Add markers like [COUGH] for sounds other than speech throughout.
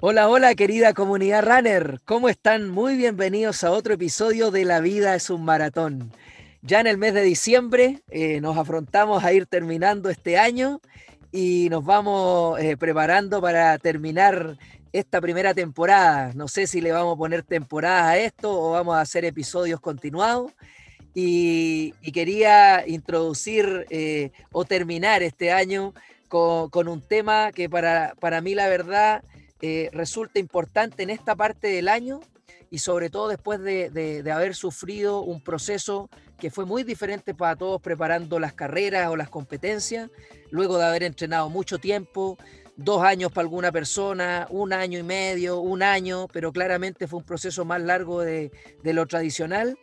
Hola, hola querida comunidad runner, ¿cómo están? Muy bienvenidos a otro episodio de La vida es un maratón. Ya en el mes de diciembre eh, nos afrontamos a ir terminando este año y nos vamos eh, preparando para terminar esta primera temporada. No sé si le vamos a poner temporada a esto o vamos a hacer episodios continuados. Y, quería introducir eh, o terminar este año con, un tema que para, para mí la verdad eh, resulta importante en esta parte del año y sobre todo después de, haber sufrido un proceso que fue muy diferente para todos preparando las carreras o las competencias, luego de haber entrenado mucho tiempo, dos años para alguna persona, un año y medio, un año, pero claramente fue un proceso más largo de, lo tradicional.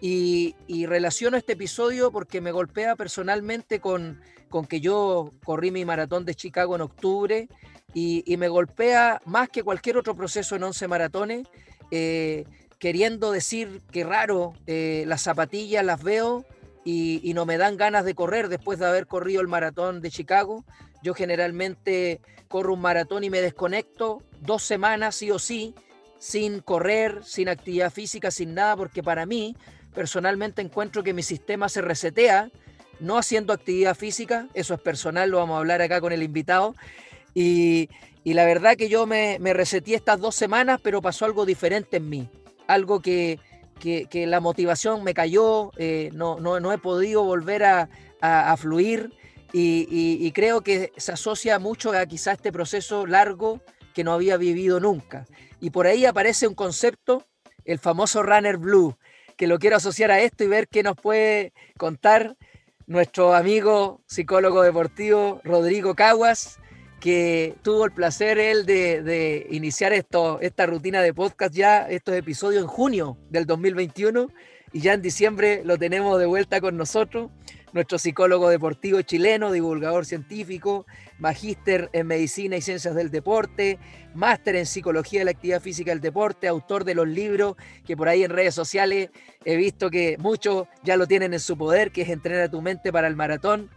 Y, relaciono este episodio porque me golpea personalmente con, con que yo corrí mi maratón de Chicago en octubre y, me golpea más que cualquier otro proceso en 11 maratones, eh, queriendo decir que raro, eh, las zapatillas las veo y, no me dan ganas de correr después de haber corrido el maratón de Chicago. Yo generalmente corro un maratón y me desconecto dos semanas sí o sí, sin correr, sin actividad física, sin nada, porque para mí personalmente encuentro que mi sistema se resetea, no haciendo actividad física, eso es personal, lo vamos a hablar acá con el invitado, y, la verdad que yo me, me reseté estas dos semanas, pero pasó algo diferente en mí. Algo que, la motivación me cayó, eh, no, no, he podido volver a, fluir y, creo que se asocia mucho a quizá este proceso largo que no había vivido nunca. Y por ahí aparece un concepto, el famoso runner blue, que lo quiero asociar a esto y ver qué nos puede contar nuestro amigo psicólogo deportivo Rodrigo Caguas, que tuvo el placer él de, iniciar esto, esta rutina de podcast ya, estos episodios en junio del 2021 y ya en diciembre lo tenemos de vuelta con nosotros, nuestro psicólogo deportivo chileno, divulgador científico, magíster en medicina y ciencias del deporte, máster en psicología de la actividad física del deporte, autor de los libros que por ahí en redes sociales he visto que muchos ya lo tienen en su poder, que es Entrenar tu mente para el maratón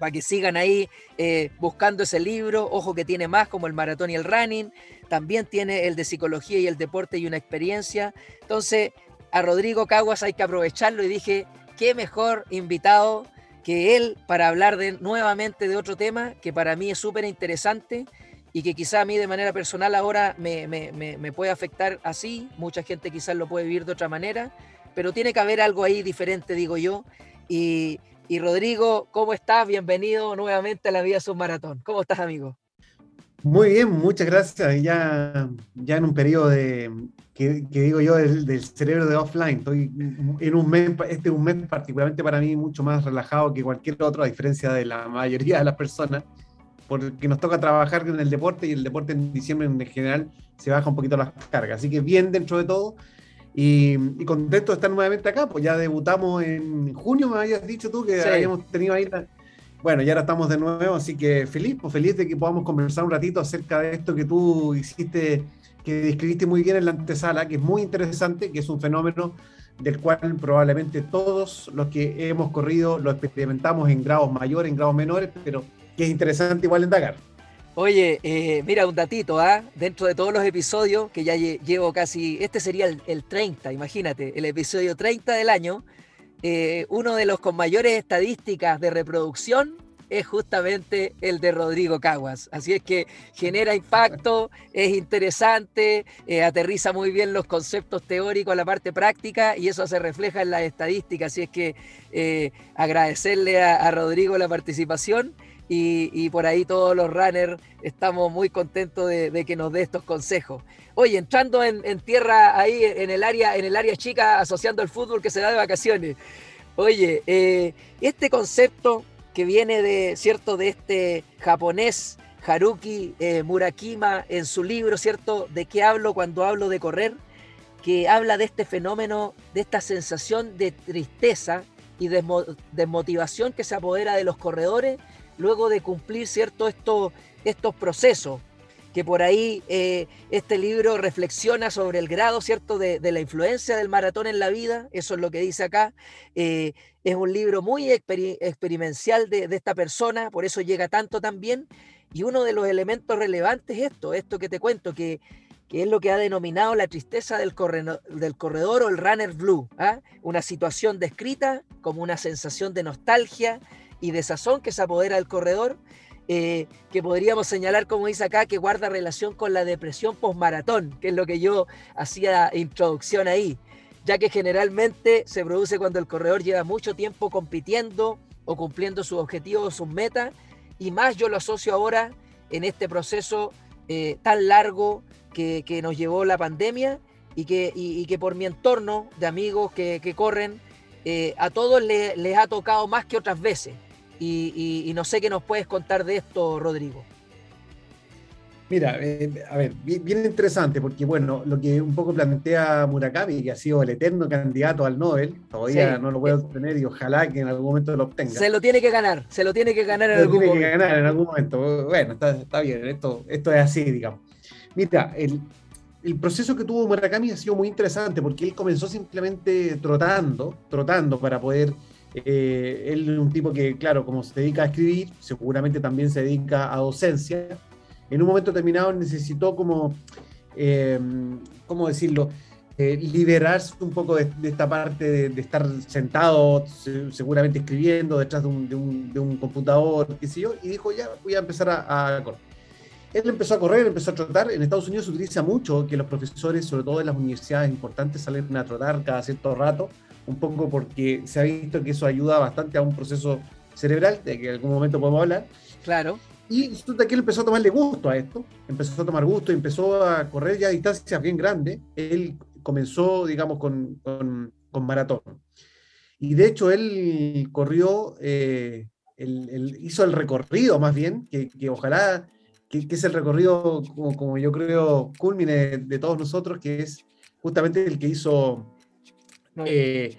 para que sigan ahí eh, buscando ese libro. Ojo que tiene más como el maratón y el running. También tiene el de psicología y el deporte y una experiencia. Entonces, a Rodrigo Caguas hay que aprovecharlo y dije, qué mejor invitado que él para hablar de, nuevamente de otro tema que para mí es súper interesante y que quizá a mí de manera personal ahora me, puede afectar así, mucha gente quizás lo puede vivir de otra manera, pero tiene que haber algo ahí diferente, digo yo, y, y Rodrigo, ¿cómo estás? Bienvenido nuevamente a la Vida Submaratón. ¿Cómo estás, amigo? Muy bien, muchas gracias. Ya, ya en un periodo de, que, digo yo, del, cerebro de offline. Estoy en un mes, este es un mes particularmente para mí mucho más relajado que cualquier otro, a diferencia de la mayoría de las personas, porque nos toca trabajar en el deporte y el deporte en diciembre en general se baja un poquito las cargas. Así que bien dentro de todo y, contento de estar nuevamente acá, pues ya debutamos en junio, me habías dicho tú que habíamos tenido ahí Bueno, ya ahora estamos de nuevo, así que feliz, pues feliz de que podamos conversar un ratito acerca de esto que tú hiciste, que describiste muy bien en la antesala, que es muy interesante, que es un fenómeno del cual probablemente todos los que hemos corrido lo experimentamos en grados mayores, en grados menores, pero que es interesante igual en Dakar. Oye, eh, mira, un datito, ¿ah? Dentro de todos los episodios, que ya llevo casi, este sería el, 30, imagínate, el episodio 30 del año, eh, uno de los con mayores estadísticas de reproducción es justamente el de Rodrigo Caguas. Así es que genera impacto, es interesante, eh, aterriza muy bien los conceptos teóricos a la parte práctica y eso se refleja en las estadísticas. Así es que agradecerle a Rodrigo la participación y, por ahí todos los runners estamos muy contentos de, que nos dé estos consejos. Oye, entrando en, tierra ahí en el área, en el área chica, asociando el fútbol que se da de vacaciones. Oye, eh, este concepto que viene de, ¿cierto?, de este japonés Haruki eh, Murakima en su libro, ¿cierto?, de qué hablo cuando hablo de correr, que habla de este fenómeno, de esta sensación de tristeza y desmotivación que se apodera de los corredores luego de cumplir cierto estos, estos procesos. Que por ahí eh, este libro reflexiona sobre el grado, ¿cierto?, de, la influencia del maratón en la vida, eso es lo que dice acá. Eh, es un libro muy experimental de, esta persona, por eso llega tanto también. Y uno de los elementos relevantes es esto, esto que te cuento, que, es lo que ha denominado la tristeza del, del corredor o el runner blue, ¿ah? una situación descrita como una sensación de nostalgia y desazón que se apodera del corredor eh, que podríamos señalar, como dice acá, que guarda relación con la depresión postmaratón, que es lo que yo hacía introducción ahí, ya que generalmente se produce cuando el corredor lleva mucho tiempo compitiendo o cumpliendo sus objetivos o sus metas, y más yo lo asocio ahora en este proceso eh, tan largo que, nos llevó la pandemia y que, que por mi entorno de amigos que, corren, eh, a todos les ha tocado más que otras veces. Y, no sé qué nos puedes contar de esto, Rodrigo. Mira, eh, a ver, bien, interesante, porque bueno, lo que un poco plantea Murakami, que ha sido el eterno candidato al Nobel, todavía no lo puede obtener y ojalá que en algún momento lo obtenga. Se lo tiene que ganar, se lo tiene que ganar en algún momento. tiene que ganar en algún momento. Bueno, está, bien, esto, esto es así, digamos. Mira, el, el proceso que tuvo Murakami ha sido muy interesante, porque él comenzó simplemente trotando, trotando para poder eh, él es un tipo que, claro, como se dedica a escribir, seguramente también se dedica a docencia. En un momento determinado necesitó como, eh, ¿cómo decirlo? Eh, liberarse un poco de, esta parte de, estar sentado, seguramente escribiendo detrás de un, computador, qué sé yo, y dijo, ya, voy a empezar a, a, correr. Él empezó a correr, empezó a trotar. En Estados Unidos se utiliza mucho que los profesores, sobre todo en las universidades importantes, salen a trotar cada cierto rato un poco porque se ha visto que eso ayuda bastante a un proceso cerebral, de que en algún momento podemos hablar. Claro. Y resulta que él empezó a tomarle gusto a esto, empezó a tomar gusto empezó a correr ya a distancias bien grandes. Él comenzó, digamos, con, con, maratón. Y de hecho él corrió, eh, hizo el recorrido más bien, que, que ojalá, que, es el recorrido como, como yo creo culmine de todos nosotros, que es justamente el que hizo eh,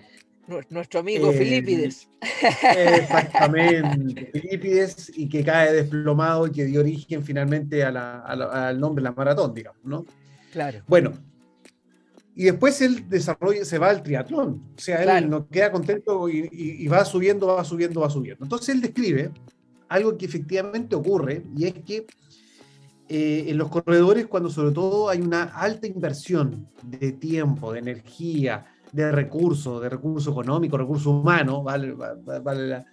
nuestro amigo Filipides. Exactamente, [LAUGHS] Filipides, y que cae desplomado y que dio origen finalmente al nombre de la maratón, digamos, ¿no? Claro. Bueno, y después él desarrolla, se va al triatlón, o sea, él no queda contento y, va subiendo, va subiendo, va subiendo. Entonces él describe algo que efectivamente ocurre, y es que eh, en los corredores, cuando sobre todo hay una alta inversión de tiempo, de energía, de recursos, de recursos económicos, recursos humanos, vale, vale,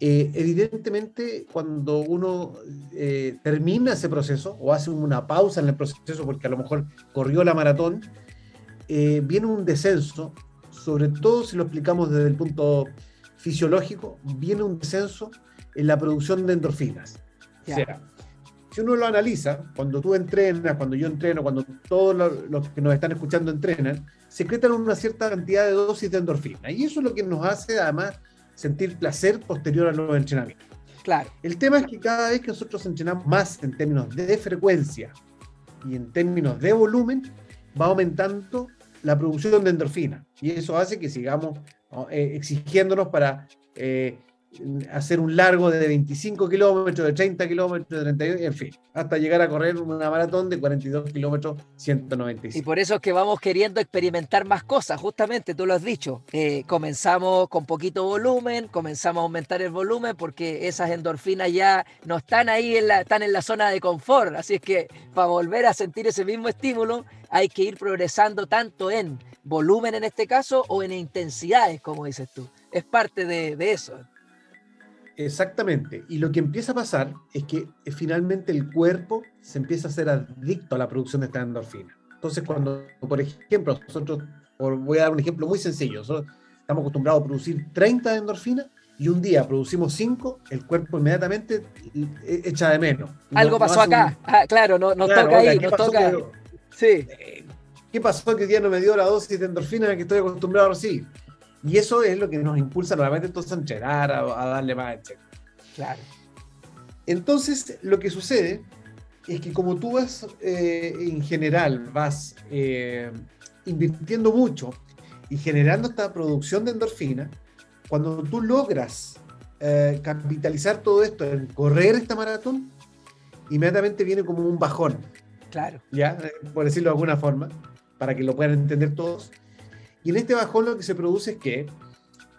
eh, evidentemente, cuando uno eh, termina ese proceso o hace una pausa en el proceso porque a lo mejor corrió la maratón, eh, viene un descenso, sobre todo si lo explicamos desde el punto fisiológico, viene un descenso en la producción de endorfinas. O sea, si uno lo analiza, cuando tú entrenas, cuando yo entreno, cuando todos los que nos están escuchando entrenan, secretan una cierta cantidad de dosis de endorfina. Y eso es lo que nos hace además sentir placer posterior a los entrenamientos. Claro. El tema es que cada vez que nosotros entrenamos más en términos de frecuencia y en términos de volumen, va aumentando la producción de endorfina. Y eso hace que sigamos eh, exigiéndonos para eh, hacer un largo de 25 kilómetros, de 30 kilómetros, de 32, en fin, hasta llegar a correr una maratón de 42 kilómetros, 195. Y por eso es que vamos queriendo experimentar más cosas, justamente, tú lo has dicho. Eh, comenzamos con poquito volumen, comenzamos a aumentar el volumen porque esas endorfinas ya no están ahí, en la, están en la zona de confort. Así es que para volver a sentir ese mismo estímulo, hay que ir progresando tanto en volumen en este caso o en intensidades, como dices tú. Es parte de, de eso. Exactamente. Y lo que empieza a pasar es que eh, finalmente el cuerpo se empieza a ser adicto a la producción de esta endorfina. Entonces, cuando, por ejemplo, nosotros, voy a dar un ejemplo muy sencillo, estamos acostumbrados a producir 30 de endorfina y un día producimos 5, el cuerpo inmediatamente eh, echa de menos. Algo pasó acá, ah, claro, no, nos toca ahí, nos toca. sí. Eh, ¿Qué pasó que el día no me dio la dosis de endorfina que estoy acostumbrado a recibir? Y eso es lo que nos impulsa nuevamente entonces a entrenar, a, darle más, etc. Claro. Entonces, lo que sucede es que como tú vas, eh, en general, vas eh, invirtiendo mucho y generando esta producción de endorfina, cuando tú logras eh, capitalizar todo esto en correr esta maratón, inmediatamente viene como un bajón. Claro. ¿Ya? Por decirlo de alguna forma, para que lo puedan entender todos. Y en este bajón lo que se produce es que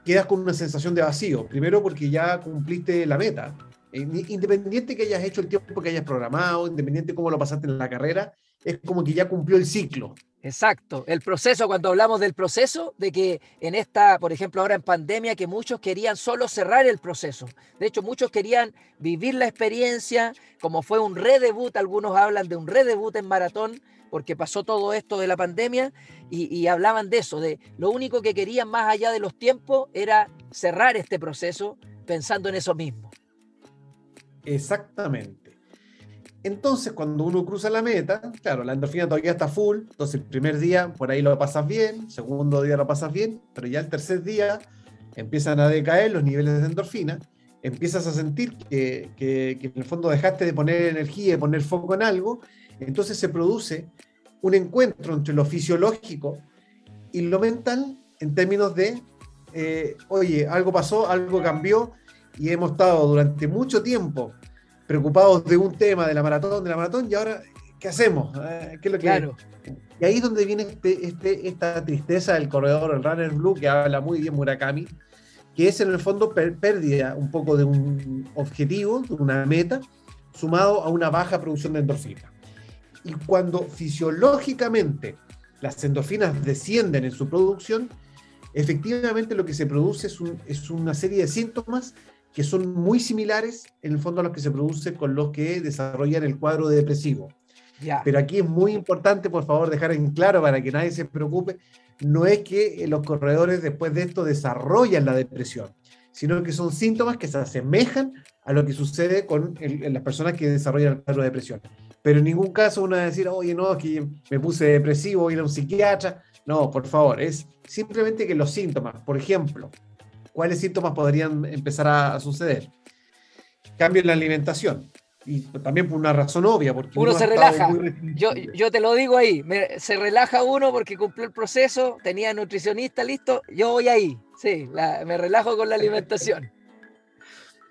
quedas con una sensación de vacío. Primero porque ya cumpliste la meta. Eh, independiente que hayas hecho el tiempo que hayas programado, independiente de cómo lo pasaste en la carrera, es como que ya cumplió el ciclo. Exacto, el proceso, cuando hablamos del proceso, de que en esta, por ejemplo, ahora en pandemia, que muchos querían solo cerrar el proceso. De hecho, muchos querían vivir la experiencia, como fue un redebut, algunos hablan de un redebut en maratón, porque pasó todo esto de la pandemia, y, y hablaban de eso, de lo único que querían más allá de los tiempos era cerrar este proceso pensando en eso mismo. Exactamente. Entonces, cuando uno cruza la meta, claro, la endorfina todavía está full, entonces el primer día por ahí lo pasas bien, segundo día lo pasas bien, pero ya el tercer día empiezan a decaer los niveles de endorfina, empiezas a sentir que, en el fondo dejaste de poner energía, de poner foco en algo, entonces se produce un encuentro entre lo fisiológico y lo mental en términos de, eh, oye, algo pasó, algo cambió y hemos estado durante mucho tiempo preocupados de un tema, de la maratón, de la maratón, y ahora, ¿qué hacemos? Eh, ¿Qué es lo que... Claro. Y ahí es donde viene este, este, esta tristeza del corredor, el runner blue, que habla muy bien Murakami, que es en el fondo pérdida un poco de un objetivo, de una meta, sumado a una baja producción de endorfina. Y cuando fisiológicamente las endorfinas descienden en su producción, efectivamente lo que se produce es, es una serie de síntomas que son muy similares en el fondo a los que se produce con los que desarrollan el cuadro depresivo. Pero aquí es muy importante, por favor, dejar en claro para que nadie se preocupe, no es que los corredores después de esto desarrollan la depresión, sino que son síntomas que se asemejan a lo que sucede con las personas que desarrollan el cuadro de depresión. Pero en ningún caso uno va a decir, oye, no, que me puse depresivo, ir a un psiquiatra. No, por favor, es simplemente que los síntomas, por ejemplo, ¿cuáles síntomas podrían empezar a, suceder? Cambio en la alimentación. Y también por una razón obvia, porque uno, se relaja. Yo, yo, te lo digo ahí, se relaja uno porque cumplió el proceso, tenía nutricionista listo, yo voy ahí, sí, me relajo con la alimentación. [LAUGHS]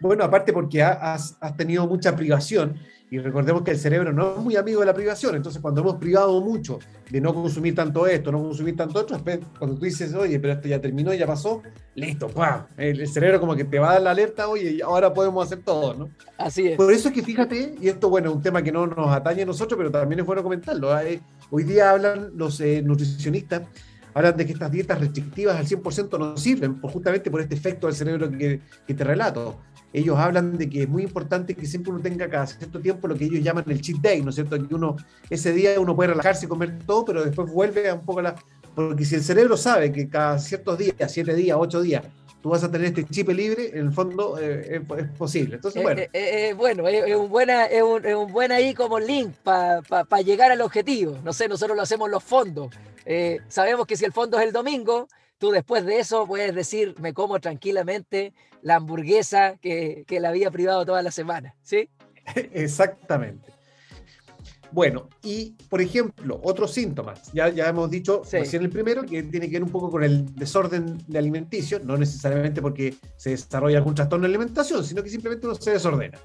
Bueno, aparte porque has, has tenido mucha privación y recordemos que el cerebro no es muy amigo de la privación, entonces cuando hemos privado mucho de no consumir tanto esto, no consumir tanto otro, cuando tú dices, oye, pero esto ya terminó, ya pasó, listo, ¡pam! El, cerebro como que te va a dar la alerta, oye, ahora podemos hacer todo, ¿no? Así es. Por eso es que fíjate, y esto, bueno, es un tema que no nos atañe a nosotros, pero también es bueno comentarlo. ¿eh? Hoy día hablan los eh, nutricionistas hablan de que estas dietas restrictivas al 100% no sirven, justamente por este efecto del cerebro que, que, te relato ellos hablan de que es muy importante que siempre uno tenga cada cierto tiempo lo que ellos llaman el cheat day, ¿no es cierto? Que uno, ese día uno puede relajarse y comer todo, pero después vuelve a un poco la... Porque si el cerebro sabe que cada ciertos días, siete días, ocho días, tú vas a tener este chip libre, en el fondo eh, es, posible. Entonces, bueno. Eh, eh, bueno, es, un buena, es, un, es un buen ahí como link para llegar al objetivo. No sé, nosotros lo hacemos los fondos. sabemos que si el fondo es el domingo, tú después de eso puedes decir, me como tranquilamente la hamburguesa que, que la había privado toda la semana, ¿sí? [LAUGHS] Exactamente. Bueno, y por ejemplo, otros síntomas. Ya, ya hemos dicho sí. recién el primero, que tiene que ver un poco con el desorden de alimenticio, no necesariamente porque se desarrolla algún trastorno de alimentación, sino que simplemente uno se desordena.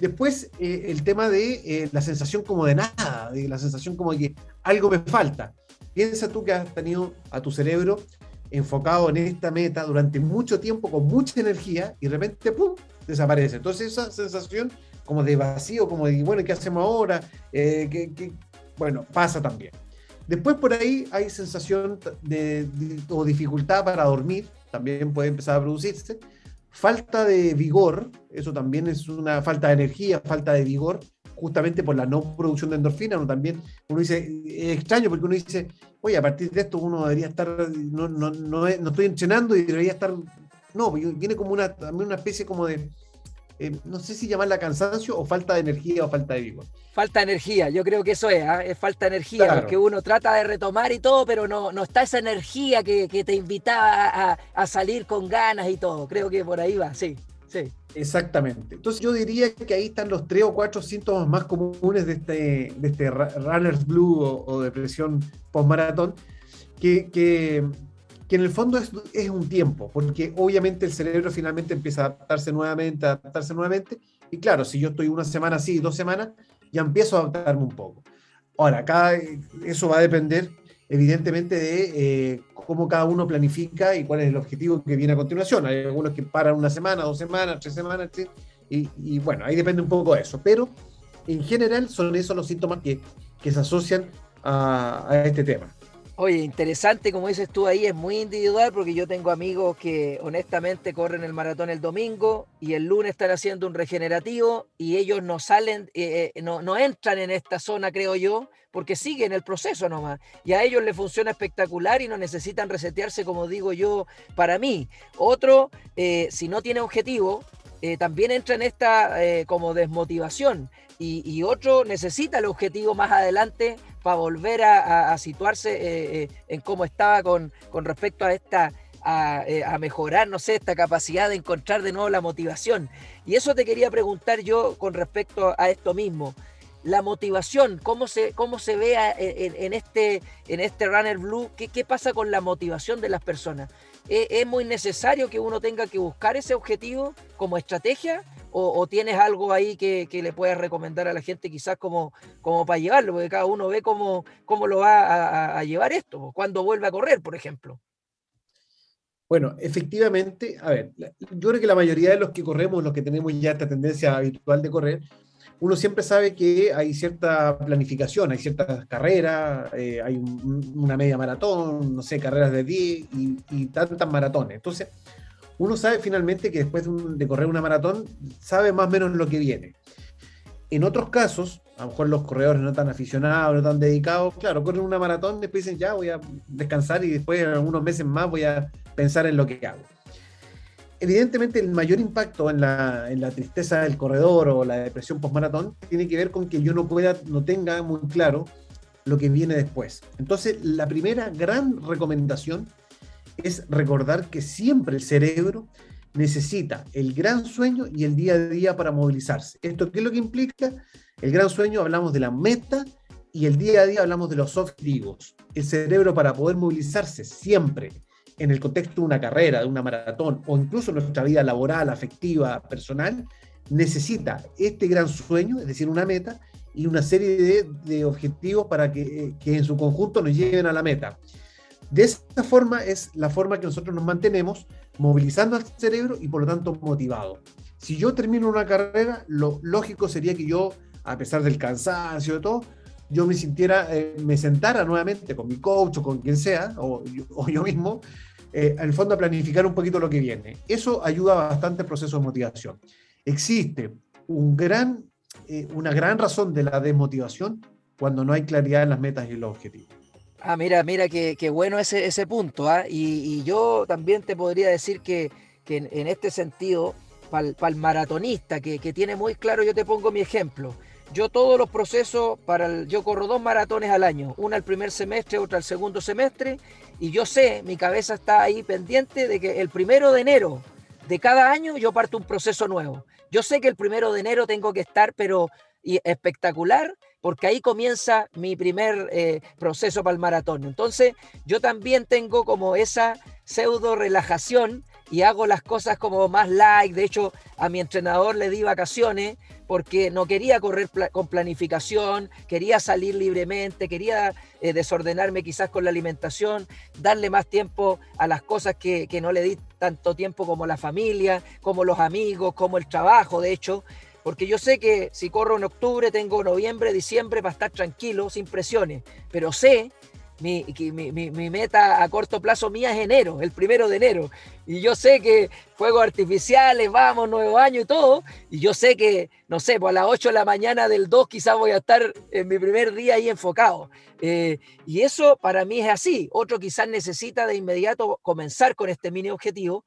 Después, eh, el tema de eh, la sensación como de nada, de la sensación como de que algo me falta. Piensa tú que has tenido a tu cerebro enfocado en esta meta durante mucho tiempo con mucha energía y de repente, ¡pum!, desaparece. Entonces esa sensación como de vacío, como de, bueno, ¿qué hacemos ahora? Eh, bueno, pasa también. Después por ahí hay sensación de, o dificultad para dormir, también puede empezar a producirse. Falta de vigor, eso también es una falta de energía, falta de vigor justamente por la no producción de endorfina, uno también, uno dice, es extraño porque uno dice, oye, a partir de esto uno debería estar, no, no, no, estoy entrenando y debería estar, no, viene como una, también una especie como de, eh, no sé si llamarla cansancio o falta de energía o falta de vigor. Falta de energía, yo creo que eso es, ¿ah? es falta de energía, porque uno trata de retomar y todo, pero no, no está esa energía que, te invitaba a, a salir con ganas y todo, creo que por ahí va, sí, Exactamente. Entonces yo diría que ahí están los tres o cuatro síntomas más comunes de este, de este runner's blue o, depresión post-maratón, que, que en el fondo es, es, un tiempo, porque obviamente el cerebro finalmente empieza a adaptarse nuevamente, a adaptarse nuevamente, y claro, si yo estoy una semana así, dos semanas, ya empiezo a adaptarme un poco. Ahora, acá eso va a depender evidentemente de eh, cómo cada uno planifica y cuál es el objetivo que viene a continuación. Hay algunos que paran una semana, dos semanas, tres semanas, y, y, bueno, ahí depende un poco de eso. Pero en general son esos los síntomas que, se asocian a este tema. Oye, interesante, como dices tú ahí, es muy individual porque yo tengo amigos que honestamente corren el maratón el domingo y el lunes están haciendo un regenerativo y ellos no salen, eh, eh, no, no, entran en esta zona, creo yo, porque siguen el proceso nomás. Y a ellos les funciona espectacular y no necesitan resetearse, como digo yo, para mí. Otro, eh, si no tiene objetivo, también entra en esta como desmotivación. Y, otro necesita el objetivo más adelante para volver a, situarse eh, eh, en cómo estaba con, con respecto a esta, eh, a, mejorar, no sé, esta capacidad de encontrar de nuevo la motivación. Y eso te quería preguntar yo con respecto a esto mismo. La motivación, ¿cómo se, cómo se ve en, este, en este Runner Blue? ¿Qué, ¿Qué pasa con la motivación de las personas? ¿Es muy necesario que uno tenga que buscar ese objetivo como estrategia? o, tienes algo ahí que, le puedas recomendar a la gente quizás como, como para llevarlo, porque cada uno ve cómo, cómo lo va a, llevar esto, cuando vuelve a correr, por ejemplo. Bueno, efectivamente, a ver, yo creo que la mayoría de los que corremos, los que tenemos ya esta tendencia habitual de correr, uno siempre sabe que hay cierta planificación, hay ciertas carreras, eh, hay una media maratón, no sé, carreras de 10 y, y tantas maratones. Entonces, uno sabe finalmente que después de, correr una maratón, sabe más o menos lo que viene. En otros casos, a lo mejor los corredores no tan aficionados, no tan dedicados, claro, corren una maratón, después dicen, ya voy a descansar y después en algunos meses más voy a pensar en lo que hago. Evidentemente, el mayor impacto en la, tristeza del corredor o la depresión postmaratón tiene que ver con que yo no pueda, no tenga muy claro lo que viene después. Entonces, la primera gran recomendación es recordar que siempre el cerebro necesita el gran sueño y el día a día para movilizarse. ¿Esto qué es lo que implica? El gran sueño hablamos de la meta y el día a día hablamos de los objetivos. El cerebro para poder movilizarse siempre en el contexto de una carrera, de una maratón o incluso nuestra vida laboral, afectiva, personal, necesita este gran sueño, es decir, una meta y una serie de, objetivos para que, que en su conjunto nos lleven a la meta. De esta forma es la forma que nosotros nos mantenemos movilizando al cerebro y por lo tanto motivado. Si yo termino una carrera, lo lógico sería que yo, a pesar del cansancio de todo, yo me sintiera, eh, me sentara nuevamente con mi coach o con quien sea, o, yo mismo, eh, en el fondo a planificar un poquito lo que viene. Eso ayuda bastante al proceso de motivación. Existe un gran, eh, una gran razón de la desmotivación cuando no hay claridad en las metas y los objetivos. Ah, mira, mira, qué, bueno ese, ese punto. ¿ah? Y, yo también te podría decir que, en, este sentido, para el, maratonista que, tiene muy claro, yo te pongo mi ejemplo. Yo todos los procesos, para yo corro dos maratones al año, una al primer semestre, otra al segundo semestre, y yo sé, mi cabeza está ahí pendiente de que el primero de enero de cada año yo parto un proceso nuevo. Yo sé que el primero de enero tengo que estar, pero espectacular, porque ahí comienza mi primer eh, proceso para el maratón. Entonces, yo también tengo como esa pseudo relajación y hago las cosas como más light. De hecho, a mi entrenador le di vacaciones porque no quería correr con planificación, quería salir libremente, quería eh, desordenarme quizás con la alimentación, darle más tiempo a las cosas que, que no le di tanto tiempo como la familia, como los amigos, como el trabajo, de hecho. Porque yo sé que si corro en octubre, tengo noviembre, diciembre para estar tranquilo, sin presiones. Pero sé mi, mi, mi, meta a corto plazo mía es enero, el primero de enero. Y yo sé que fuegos artificiales, vamos, nuevo año y todo. Y yo sé que, no sé, pues a las 8 de la mañana del 2 quizás voy a estar en mi primer día ahí enfocado. Eh, y eso para mí es así. Otro quizás necesita de inmediato comenzar con este mini objetivo.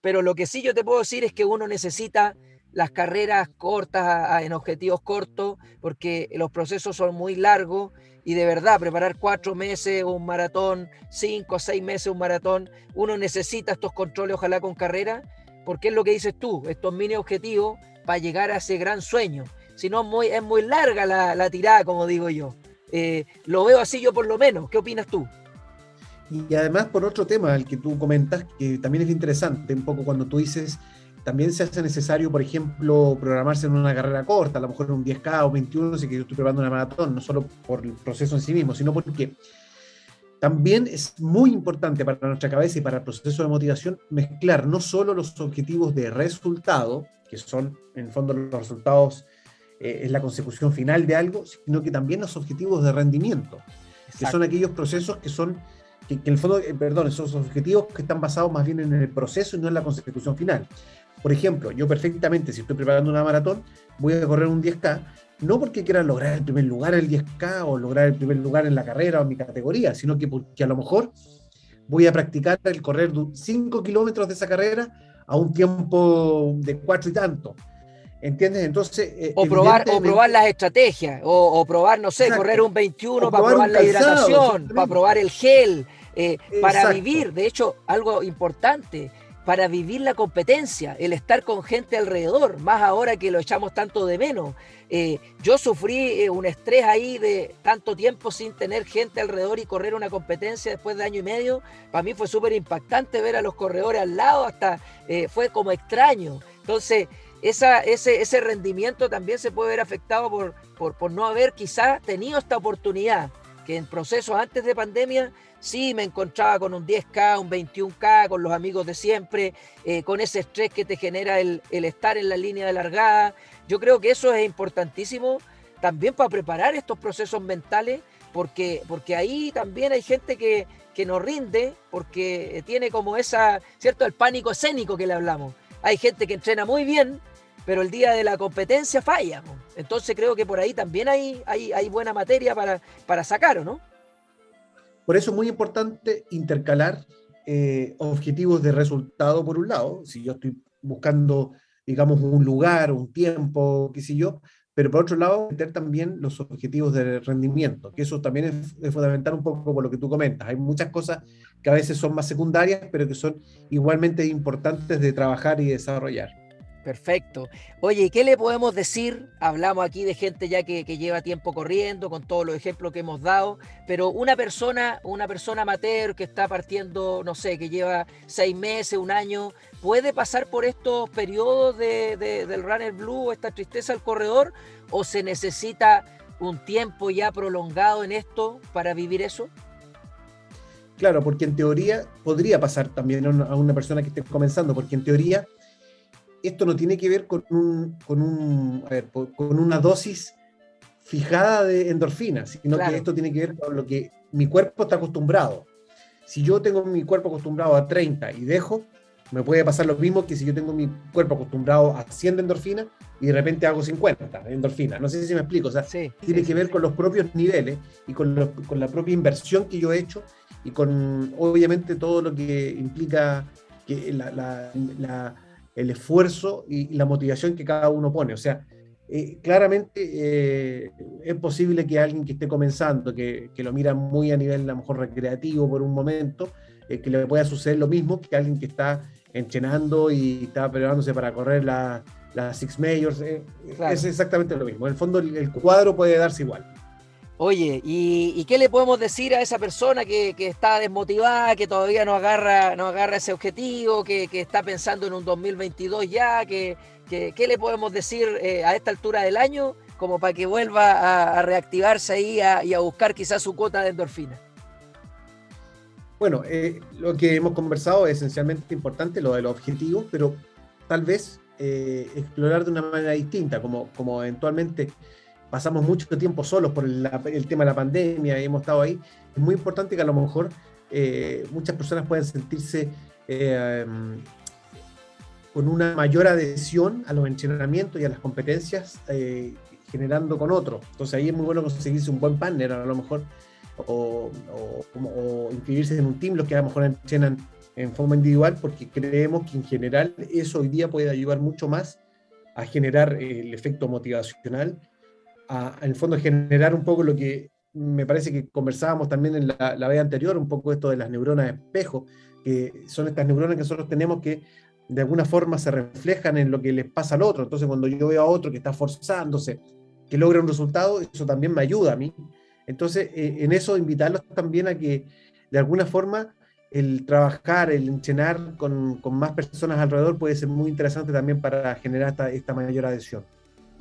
Pero lo que sí yo te puedo decir es que uno necesita las carreras cortas en objetivos cortos, porque los procesos son muy largos y de verdad preparar cuatro meses un maratón, cinco o seis meses un maratón, uno necesita estos controles, ojalá con carrera, porque es lo que dices tú, estos mini objetivos para llegar a ese gran sueño. Si no, muy, es muy larga la, tirada, como digo yo. Eh, lo veo así yo por lo menos. ¿Qué opinas tú? Y además, por otro tema, el que tú comentas, que también es interesante, un poco cuando tú dices, también se hace necesario, por ejemplo, programarse en una carrera corta, a lo mejor en un 10K o 21, si que yo estoy preparando una maratón, no solo por el proceso en sí mismo, sino porque también es muy importante para nuestra cabeza y para el proceso de motivación mezclar no solo los objetivos de resultado, que son en el fondo los resultados, eh, es la consecución final de algo, sino que también los objetivos de rendimiento, que son aquellos procesos que son, que, en el fondo, eh, perdón, esos objetivos que están basados más bien en el proceso y no en la consecución final. Por ejemplo, yo perfectamente, si estoy preparando una maratón, voy a correr un 10K, no porque quiera lograr el primer lugar en el 10K o lograr el primer lugar en la carrera o en mi categoría, sino que porque a lo mejor voy a practicar el correr 5 kilómetros de esa carrera a un tiempo de cuatro y tanto. ¿Entiendes? Entonces. Eh, o, probar, o probar las estrategias, o, probar, no sé, correr un 21 para probar la hidratación, para probar el gel, eh, para vivir. De hecho, algo importante, para vivir la competencia, el estar con gente alrededor, más ahora que lo echamos tanto de menos. Eh, yo sufrí eh, un estrés ahí de tanto tiempo sin tener gente alrededor y correr una competencia después de año y medio. Para mí fue súper impactante ver a los corredores al lado, hasta eh, fue como extraño. Entonces, esa, ese, ese rendimiento también se puede ver afectado por, por, por no haber quizás tenido esta oportunidad, que en procesos antes de pandemia Sí, me encontraba con un 10K, un 21K, con los amigos de siempre, eh, con ese estrés que te genera el, estar en la línea de largada. Yo creo que eso es importantísimo también para preparar estos procesos mentales, porque, porque ahí también hay gente que, que no rinde, porque tiene como esa, ¿cierto? El pánico escénico que le hablamos. Hay gente que entrena muy bien, pero el día de la competencia falla. Entonces creo que por ahí también hay, hay, buena materia para, para sacar, no? Por eso es muy importante intercalar eh, objetivos de resultado por un lado, si yo estoy buscando, digamos, un lugar, un tiempo, qué sé yo, pero por otro lado, meter también los objetivos de rendimiento, que eso también es, es, fundamental un poco por lo que tú comentas. Hay muchas cosas que a veces son más secundarias, pero que son igualmente importantes de trabajar y desarrollar. Perfecto. Oye, ¿y qué le podemos decir? Hablamos aquí de gente ya que, lleva tiempo corriendo, con todos los ejemplos que hemos dado, pero una persona, una persona amateur que está partiendo, no sé, que lleva seis meses, un año, ¿puede pasar por estos periodos de, del runner blue, esta tristeza al corredor, o se necesita un tiempo ya prolongado en esto para vivir eso? Claro, porque en teoría podría pasar también a una persona que esté comenzando, porque en teoría esto no tiene que ver con, un, con, un, con una dosis fijada de endorfina, sino que esto tiene que ver con lo que mi cuerpo está acostumbrado. Si yo tengo mi cuerpo acostumbrado a 30 y dejo, me puede pasar lo mismo que si yo tengo mi cuerpo acostumbrado a 100 de endorfina y de repente hago 50 de endorfina. No sé si me explico. O sea, tiene que ver con los propios niveles y con, con, la propia inversión que yo he hecho y con, obviamente, todo lo que implica que la, la el esfuerzo y, la motivación que cada uno pone. O sea, eh, claramente eh, es posible que alguien que esté comenzando, que, lo mira muy a nivel a lo mejor recreativo por un momento, eh, que le pueda suceder lo mismo que alguien que está entrenando y está preparándose para correr las la Six Majors. Es exactamente lo mismo. En el fondo el cuadro puede darse igual. Oye, ¿y, qué le podemos decir a esa persona que, está desmotivada, que todavía no agarra, no agarra ese objetivo, que, está pensando en un 2022 ya? Que, ¿Qué le podemos decir eh, a esta altura del año como para que vuelva a, reactivarse ahí y a buscar quizás su cuota de endorfina? Bueno, eh, lo que hemos conversado es esencialmente importante, lo de los objetivos, pero tal vez eh, explorar de una manera distinta, como eventualmente pasamos mucho tiempo solos por el, tema de la pandemia y hemos estado ahí, es muy importante que a lo mejor eh, muchas personas puedan sentirse eh, con una mayor adhesión a los entrenamientos y a las competencias eh, generando con otros. Entonces ahí es muy bueno conseguirse un buen partner a lo mejor o, o, inscribirse en un team, los que a lo mejor entrenan en forma individual, porque creemos que en general eso hoy día puede ayudar mucho más a generar el efecto motivacional en el fondo generar un poco lo que me parece que conversábamos también en la, la vez anterior, un poco esto de las neuronas de espejo, que son estas neuronas que nosotros tenemos que de alguna forma se reflejan en lo que les pasa al otro. Entonces cuando yo veo a otro que está forzándose, que logra un resultado, eso también me ayuda a mí. Entonces, eh, en eso invitarlos también a que, de alguna forma el trabajar, el entrenar con, con, más personas alrededor puede ser muy interesante también para generar esta, esta mayor adhesión.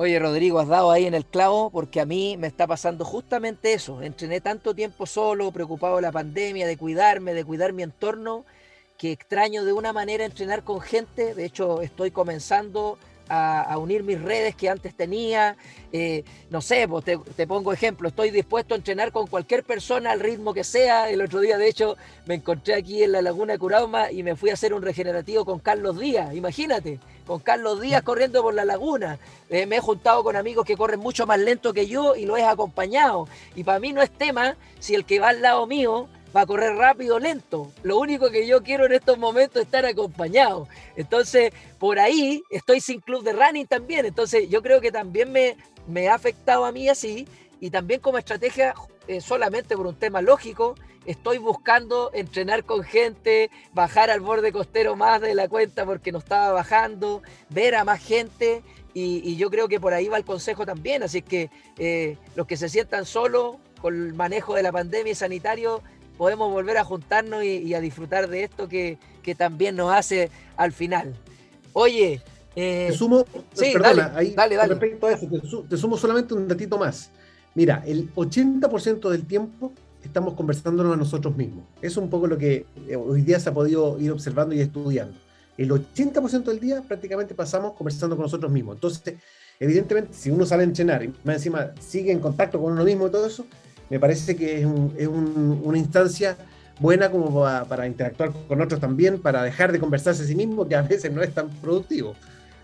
Oye, Rodrigo, has dado ahí en el clavo porque a mí me está pasando justamente eso. Entrené tanto tiempo solo, preocupado de la pandemia, de cuidarme, de cuidar mi entorno, que extraño de una manera entrenar con gente. De hecho, estoy comenzando a, unir mis redes que antes tenía. Eh, no sé, pues te, pongo ejemplo, estoy dispuesto a entrenar con cualquier persona al ritmo que sea. El otro día, de hecho, me encontré aquí en la Laguna de Curauma y me fui a hacer un regenerativo con Carlos Díaz, imagínate, con Carlos Díaz corriendo por la laguna. Eh, me he juntado con amigos que corren mucho más lento que yo y lo he acompañado. Y para mí no es tema si el que va al lado mío va a correr rápido lento. Lo único que yo quiero en estos momentos es estar acompañado. Entonces, por ahí estoy sin club de running también. Entonces, yo creo que también me, me ha afectado a mí así. Y también como estrategia, eh, solamente por un tema lógico, estoy buscando entrenar con gente, bajar al borde costero más de la cuenta porque no estaba bajando, ver a más gente. Y, yo creo que por ahí va el consejo también. Así que eh, los que se sientan solos con el manejo de la pandemia sanitario, podemos volver a juntarnos y, a disfrutar de esto que, también nos hace al final. Oye, eh, te sumo, perdona, ahí, respecto a eso, te, sumo solamente un datito más. Mira, el 80% del tiempo estamos conversándonos a nosotros mismos. Es un poco lo que eh, hoy día se ha podido ir observando y estudiando. El 80% del día prácticamente pasamos conversando con nosotros mismos. Entonces, evidentemente, si uno sale a entrenar y más encima sigue en contacto con uno mismo y todo eso, me parece que es, una instancia buena como para, interactuar con otros también, para dejar de conversarse a sí mismo, que a veces no es tan productivo.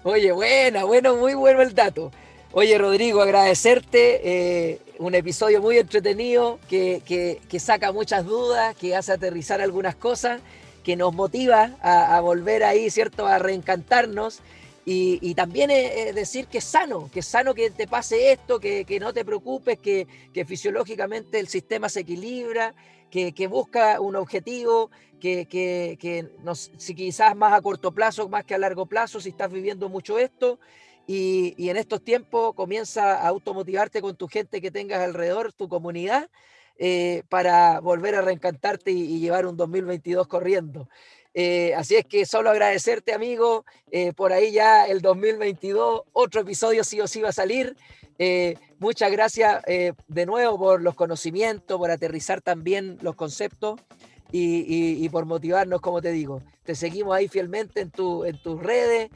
Oye, buena, bueno, muy bueno el dato. Oye, Rodrigo, agradecerte. Eh, un episodio muy entretenido que, saca muchas dudas, que hace aterrizar algunas cosas, que nos motiva a, a volver ahí, ¿cierto? A reencantarnos y, también es, decir que es sano, que es sano que te pase esto, que, no te preocupes, que, fisiológicamente el sistema se equilibra, que, busca un objetivo, que, si quizás más a corto plazo, más que a largo plazo, si estás viviendo mucho esto. Y, en estos tiempos comienza a automotivarte con tu gente que tengas alrededor, tu comunidad, eh, para volver a reencantarte y, y llevar un 2022 corriendo. Eh, así es que solo agradecerte, amigo. Eh, por ahí ya el 2022, otro episodio sí o sí va a salir. Eh, muchas gracias de nuevo por los conocimientos, por aterrizar también los conceptos y, por motivarnos, como te digo. Te seguimos ahí fielmente en, tu, en tus redes,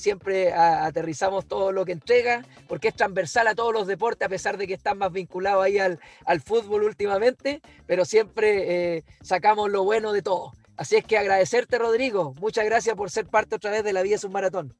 siempre aterrizamos todo lo que entregas, porque es transversal a todos los deportes, a pesar de que estás más vinculado ahí al, al fútbol últimamente, pero siempre sacamos lo bueno de todo. Así es que agradecerte, Rodrigo. Muchas gracias por ser parte otra vez de la vida es un maratón.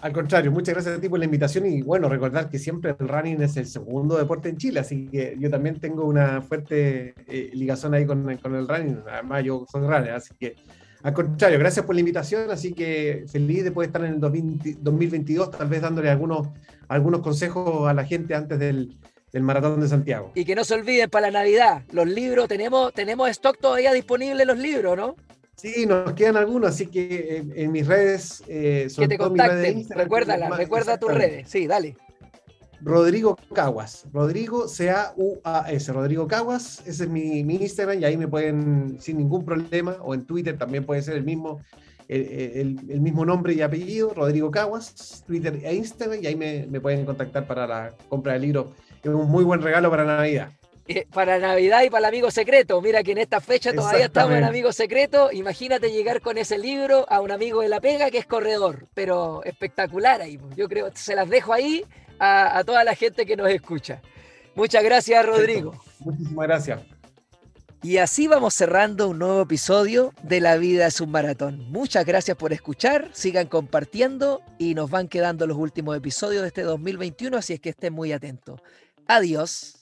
Al contrario, muchas gracias a ti por la invitación y bueno, recordar que siempre el running es el segundo deporte en Chile, así que yo también tengo una fuerte eh, ligación ahí con, con, el running, además yo soy runner, así que al contrario, gracias por la invitación, así que feliz de poder estar en el 2022, tal vez dándole algunos, algunos consejos a la gente antes del, del Maratón de Santiago. Y que no se olviden para la Navidad, los libros, tenemos, tenemos stock todavía disponible los libros, ¿no? Sí, nos quedan algunos, así que en, mis redes... Eh, que te contacten, recuérdala, recuerda tus redes, sí, dale. Rodrigo Caguas, Rodrigo C-A-U-A-S, Rodrigo Caguas, ese es mi, Instagram y ahí me pueden, sin ningún problema, o en Twitter también puede ser el mismo, el, mismo nombre y apellido, Rodrigo Caguas, Twitter e Instagram, y ahí me, me pueden contactar para la compra del libro es un muy buen regalo para Navidad. Eh, para Navidad y para el amigo secreto. Mira que en esta fecha todavía estamos en amigo secreto. Imagínate llegar con ese libro a un amigo de la pega que es corredor, pero espectacular ahí. Yo creo, se las dejo ahí a, a toda la gente que nos escucha. Muchas gracias, Rodrigo. Muchísimas gracias. Y así vamos cerrando un nuevo episodio de La vida es un maratón. Muchas gracias por escuchar, sigan compartiendo y nos van quedando los últimos episodios de este 2021, así es que estén muy atentos. Adiós.